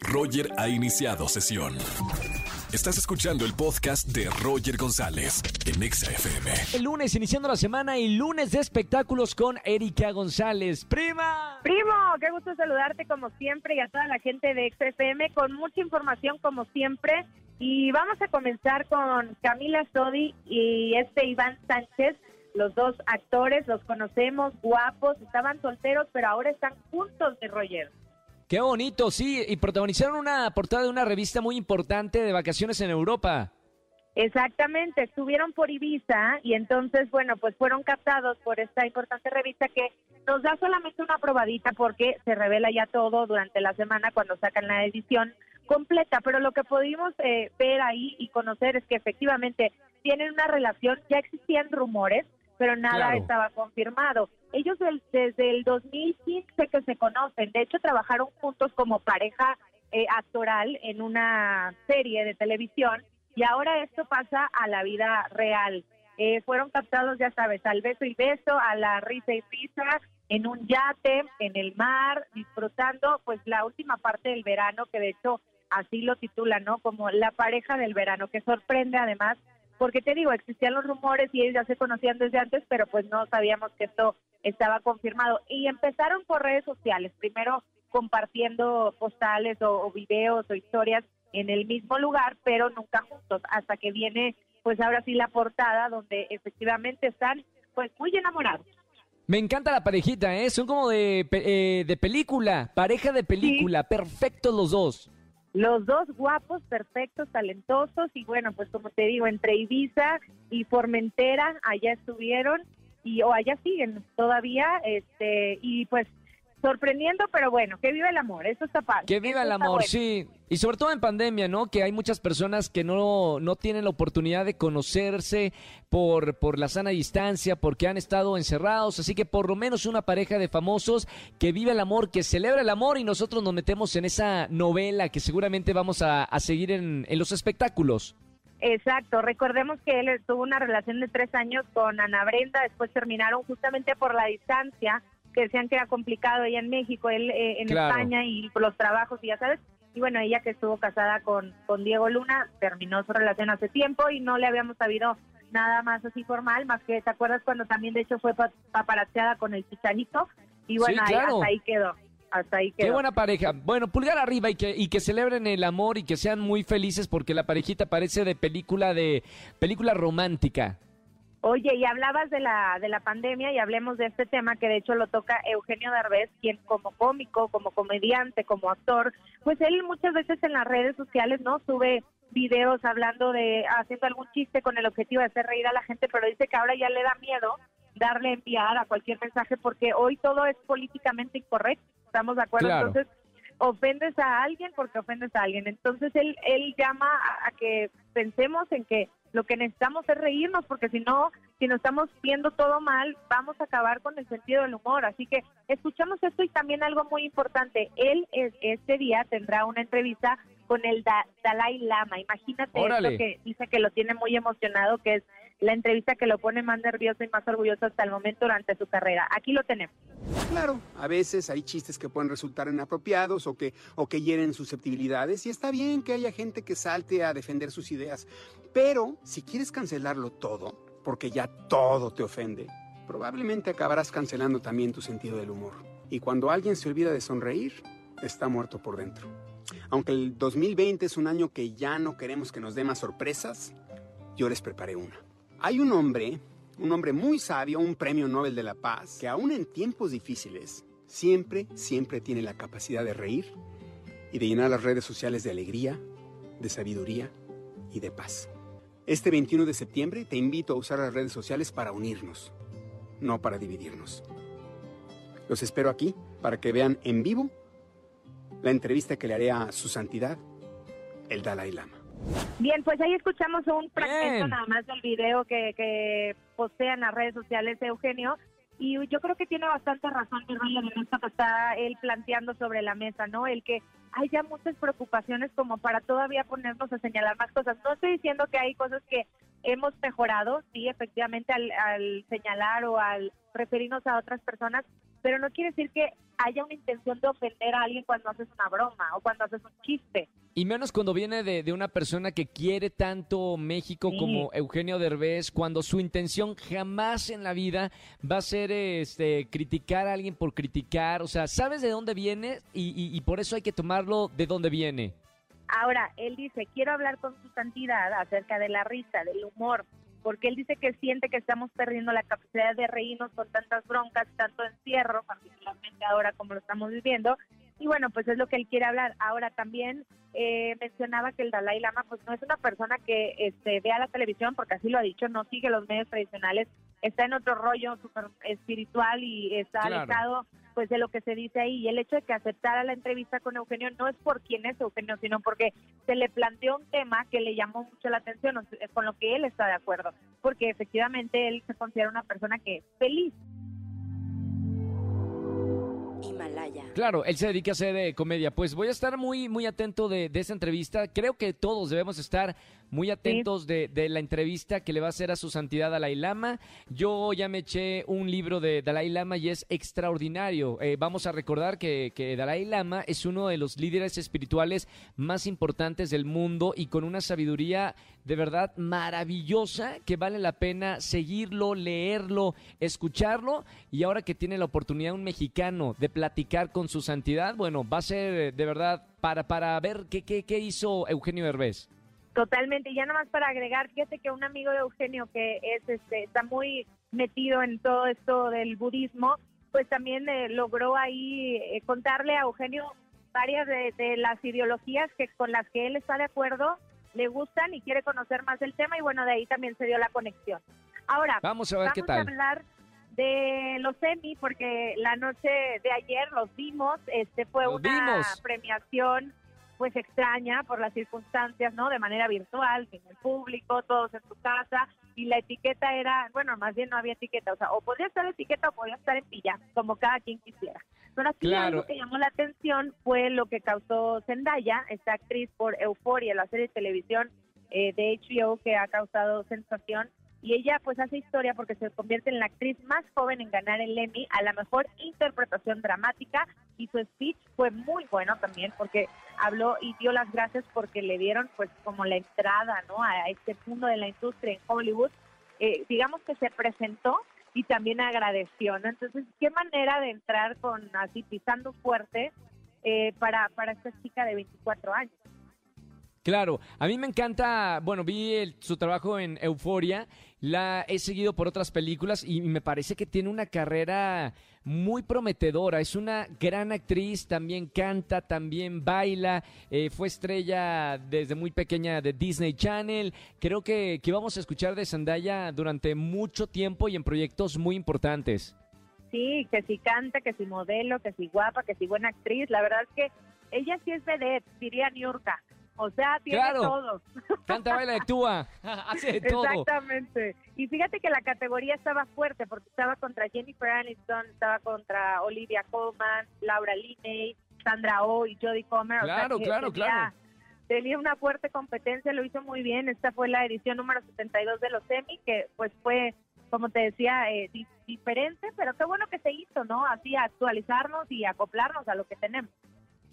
Roger ha iniciado sesión. Estás escuchando el podcast de Roger González en Exa FM. El lunes iniciando la semana y lunes de espectáculos con Erika González. ¡Prima! Primo, qué gusto saludarte como siempre y a toda la gente de XFM con mucha información como siempre. Y vamos a comenzar con Camila Sodi y este Iván Sánchez. Los dos actores los conocemos, guapos, estaban solteros, pero ahora están juntos de Roger. Qué bonito, sí, y protagonizaron una portada de una revista muy importante de vacaciones en Europa. Exactamente, estuvieron por Ibiza y entonces, bueno, pues fueron captados por esta importante revista que nos da solamente una probadita porque se revela ya todo durante la semana cuando sacan la edición completa, pero lo que pudimos eh, ver ahí y conocer es que efectivamente tienen una relación, ya existían rumores, pero nada estaba confirmado. Ellos desde el 2015 que se conocen, de hecho trabajaron juntos como pareja eh, actoral en una serie de televisión y ahora esto pasa a la vida real. Eh, fueron captados, ya sabes, al beso y beso, a la risa y risa, en un yate, en el mar, disfrutando pues la última parte del verano, que de hecho así lo titula, ¿no? Como la pareja del verano, que sorprende además, porque te digo, existían los rumores y ellos ya se conocían desde antes, pero pues no sabíamos que esto estaba confirmado. Y empezaron por redes sociales, primero compartiendo postales o, videos o historias en el mismo lugar, pero nunca juntos, hasta que viene pues ahora sí la portada donde efectivamente están pues muy enamorados. Me encanta la parejita, ¿eh? Son como de, eh, de película, pareja de película, perfectos los dos. Los dos guapos, perfectos, talentosos y bueno, pues como te digo, entre Ibiza y Formentera, allá estuvieron y o allá siguen todavía, este, y pues sorprendiendo, pero bueno, que viva el amor, eso está padre. Que viva el amor, sí. Y sobre todo en pandemia, ¿no? Que hay muchas personas que no, no tienen la oportunidad de conocerse por, por la sana distancia, porque han estado encerrados. Así que por lo menos una pareja de famosos que vive el amor, que celebra el amor y nosotros nos metemos en esa novela que seguramente vamos a, a seguir en, en los espectáculos. Exacto, recordemos que él tuvo una relación de tres años con Ana Brenda, después terminaron justamente por la distancia, que decían que era complicado ella en México, él eh, en España y por los trabajos y ya sabes, y bueno, ella que estuvo casada con, con Diego Luna, terminó su relación hace tiempo y no le habíamos sabido nada más así formal, más que, ¿te acuerdas cuando también de hecho fue paparacheada con el Chichanito? Y bueno, ahí, hasta ahí quedó hasta ahí Qué buena pareja. Bueno, pulgar arriba y que, y que celebren el amor y que sean muy felices porque la parejita parece de película de película romántica. Oye, y hablabas de la de la pandemia y hablemos de este tema que de hecho lo toca Eugenio Derbez, quien como cómico, como comediante, como actor, pues él muchas veces en las redes sociales no sube videos hablando de haciendo algún chiste con el objetivo de hacer reír a la gente, pero dice que ahora ya le da miedo darle enviar a cualquier mensaje porque hoy todo es políticamente incorrecto ¿estamos de acuerdo? Entonces, ofendes a alguien porque ofendes a alguien. Entonces, él, él llama a, que pensemos en que lo que necesitamos es reírnos, porque si no, si nos estamos viendo todo mal, vamos a acabar con el sentido del humor. Así que escuchamos esto y también algo muy importante. Él este día tendrá una entrevista con el Dalai Lama. Imagínate esto que dice que lo tiene muy emocionado, que es la entrevista que lo pone más nervioso y más orgulloso hasta el momento durante su carrera. Aquí lo tenemos. Claro, a veces hay chistes que pueden resultar inapropiados o que, o que hieren susceptibilidades y está bien que haya gente que salte a defender sus ideas. Pero si quieres cancelarlo todo, porque ya todo te ofende, probablemente acabarás cancelando también tu sentido del humor. Y cuando alguien se olvida de sonreír, está muerto por dentro. Aunque el 2020 es un año que ya no queremos que nos dé más sorpresas, yo les preparé una. Hay un hombre, un hombre muy sabio, un premio Nobel de la Paz, que aún en tiempos difíciles, siempre, siempre tiene la capacidad de reír y de llenar las redes sociales de alegría, de sabiduría y de paz. Este 21 de septiembre te invito a usar las redes sociales para unirnos, no para dividirnos. Los espero aquí para que vean en vivo la entrevista que le haré a su santidad, el Dalai Lama. Bien, pues ahí escuchamos un fragmento nada más del video que, que postean las redes sociales de Eugenio. Y yo creo que tiene bastante razón mi en esto que está él planteando sobre la mesa, ¿no? El que hay ya muchas preocupaciones como para todavía ponernos a señalar más cosas. No estoy diciendo que hay cosas que hemos mejorado, sí, efectivamente, al, al señalar o al referirnos a otras personas, pero no quiere decir que haya una intención de ofender a alguien cuando haces una broma o cuando haces un chiste. Y menos cuando viene de, de una persona que quiere tanto México Sí. como Eugenio Derbez, cuando su intención jamás en la vida va a ser este criticar a alguien por criticar. O sea, sabes de dónde viene y, y- y por eso hay que tomarlo de dónde viene. Ahora, él dice, quiero hablar con su santidad acerca de la risa, del humor, porque él dice que siente que estamos perdiendo la capacidad de reírnos con tantas broncas, tanto encierro, particularmente ahora como lo estamos viviendo. Y bueno, pues es lo que él quiere hablar. Ahora también eh, mencionaba que el Dalai Lama pues no es una persona que este, vea la televisión, porque así lo ha dicho, no sigue los medios tradicionales, está en otro rollo súper espiritual y está Claro. alejado pues de lo que se dice ahí. Y el hecho de que aceptara la entrevista con Eugenio no es por quién es Eugenio, sino porque se le planteó un tema que le llamó mucho la atención, con lo que él está de acuerdo, porque efectivamente él se considera una persona que es feliz. Himalaya. Claro, él se dedica a hacer eh, comedia. Pues voy a estar muy, muy atento de, de esa entrevista. Creo que todos debemos estar muy atentos de, de la entrevista que le va a hacer a su santidad Dalai Lama. Yo ya me eché un libro de Dalai Lama y es extraordinario. Eh, vamos a recordar que, que Dalai Lama es uno de los líderes espirituales más importantes del mundo y con una sabiduría de verdad maravillosa que vale la pena seguirlo, leerlo, escucharlo y ahora que tiene la oportunidad un mexicano de platicar con su santidad, bueno, va a ser de verdad para, para ver qué, qué, qué hizo Eugenio Derbez. Totalmente, y ya nomás para agregar, fíjate que un amigo de Eugenio que es este está muy metido en todo esto del budismo, pues también eh, logró ahí eh, contarle a Eugenio varias de, de las ideologías que con las que él está de acuerdo, le gustan y quiere conocer más el tema y bueno, de ahí también se dio la conexión. Ahora, Vamos a ver vamos qué a tal. hablar de los Emmy porque la noche de ayer los vimos, este fue Los una vimos. premiación pues extraña por las circunstancias, ¿no? De manera virtual, sin el público, todos en su casa y la etiqueta era, bueno, más bien no había etiqueta, o sea, o podía estar etiqueta o podía estar en pilla, como cada quien quisiera. Pero aquí Claro. algo que llamó la atención fue lo que causó Zendaya, esta actriz por Euforia, la serie de televisión eh, de HBO que ha causado sensación. Y ella pues hace historia porque se convierte en la actriz más joven en ganar el Emmy a la mejor interpretación dramática y su speech fue muy bueno también porque habló y dio las gracias porque le dieron pues como la entrada ¿no? a este mundo de la industria en Hollywood. Eh, digamos que se presentó y también agradeció, ¿no? Entonces, qué manera de entrar con así pisando fuerte eh, para, para esta chica de 24 años. Claro, a mí me encanta, bueno, vi el- su trabajo en Euforia, la he seguido por otras películas y me parece que tiene una carrera muy prometedora, es una gran actriz, también canta, también baila, eh, fue estrella desde muy pequeña de Disney Channel, creo que, que vamos a escuchar de Zendaya durante mucho tiempo y en proyectos muy importantes. Sí, que si canta, que si modelo, que si guapa, que si buena actriz. La verdad es que ella sí es vedette, diría Niurka. O sea, tiene Claro. todo. Canta, baila, actúa, hace de todo. Exactamente. Y fíjate que la categoría estaba fuerte porque estaba contra Jennifer Aniston, estaba contra Olivia Colman, Laura Linney, Sandra Oh y Jodie Comer. O sea Claro, claro, tenía- claro. Tenía una fuerte competencia, lo hizo muy bien. Esta fue la edición número 72 de los Emmy, que pues fue, como te decía, eh, di- diferente, pero qué bueno que se hizo, ¿no? Así actualizarnos y acoplarnos a lo que tenemos.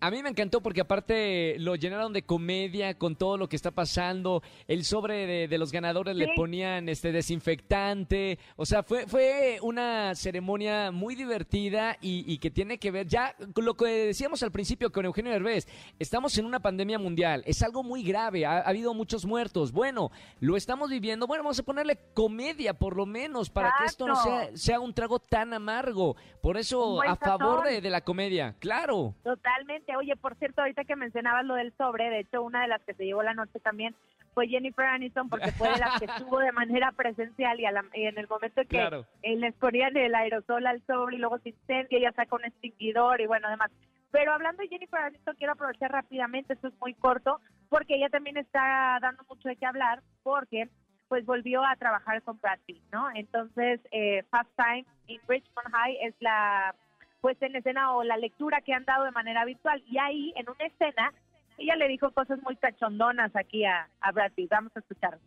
A mí me encantó porque aparte lo llenaron de comedia con todo lo que está pasando. El sobre de, de los ganadores le ponían este desinfectante. O sea, fue, fue una ceremonia muy divertida y, y que tiene que ver ya con lo que decíamos al principio con Eugenio Derbez. Estamos en una pandemia mundial. Es algo muy grave. Ha, ha habido muchos muertos. Bueno, lo estamos viviendo. Bueno, vamos a ponerle comedia por lo menos para que esto no sea, un trago tan amargo. Por eso, a favor de, de la comedia. Claro. Totalmente. Oye, por cierto, ahorita que mencionabas lo del sobre, de hecho, una de las que se llevó la noche también fue Jennifer Aniston, porque fue de las que estuvo de manera presencial y, a la- y en el momento que Claro. eh, les ponían el aerosol al sobre y luego se incendia, ella saca un extinguidor y bueno, además. Pero hablando de Jennifer Aniston, quiero aprovechar rápidamente, esto es muy corto, porque ella también está dando mucho de qué hablar, porque pues volvió a trabajar con Brad Pitt, ¿no? Entonces, eh, Fast Time in Richmond High es la puesta en escena o la lectura que han dado de manera virtual. Y ahí, en una escena, ella le dijo cosas muy cachondonas aquí a, a Brad Pitt. Vamos a escuchar.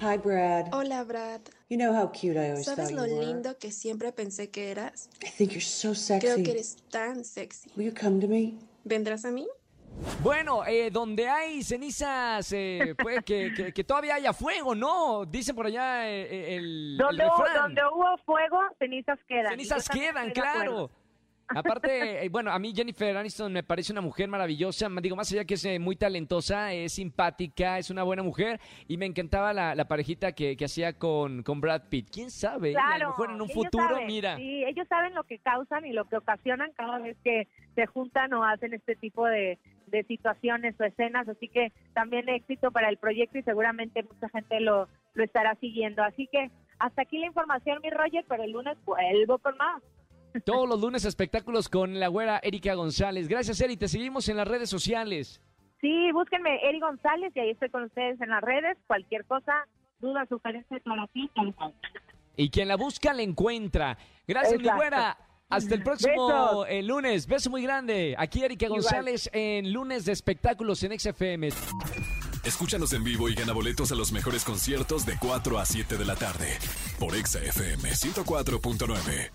Hi, Brad. Hola, Brad. You know how cute I always ¿Sabes thought lo you were? lindo que siempre pensé que eras? I think you're so sexy. Creo que eres tan sexy. Will you come to me? ¿Vendrás a mí? Bueno, eh, donde hay cenizas, eh, puede que, que- que todavía haya fuego, ¿no? Dicen por allá eh, eh, el, el Donde, hubo- refrán. donde hubo fuego, cenizas quedan. Cenizas quedan, claro. Aparte, eh, bueno, a mí Jennifer Aniston me parece una mujer maravillosa. Digo, más allá que es eh, muy talentosa, es simpática, es una buena mujer. Y me encantaba la, la parejita que, que hacía con, con Brad Pitt. ¿Quién sabe? a lo mejor en un futuro, saben, mira. Sí, ellos saben lo que causan y lo que ocasionan cada vez que se juntan o hacen este tipo de, de situaciones o escenas. Así que también éxito para el proyecto y seguramente mucha gente lo, lo estará siguiendo. Así que hasta aquí la información, mi Roger, pero el lunes vuelvo con más. Todos los lunes espectáculos con la güera Erika González. Gracias, Eri. Te seguimos en las redes sociales. Sí, búsquenme Eri González y ahí estoy con ustedes en las redes. Cualquier cosa, duda, sugerencia, aclaración. Y quien la busca, la encuentra. Gracias, mi Exacto. güera. Hasta el próximo eh, lunes. Beso muy grande. Aquí Erika Igual. González en lunes de espectáculos en XFM. Escúchanos en vivo y gana boletos a los mejores conciertos de 4 a 7 de la tarde por Exa FM 104.9.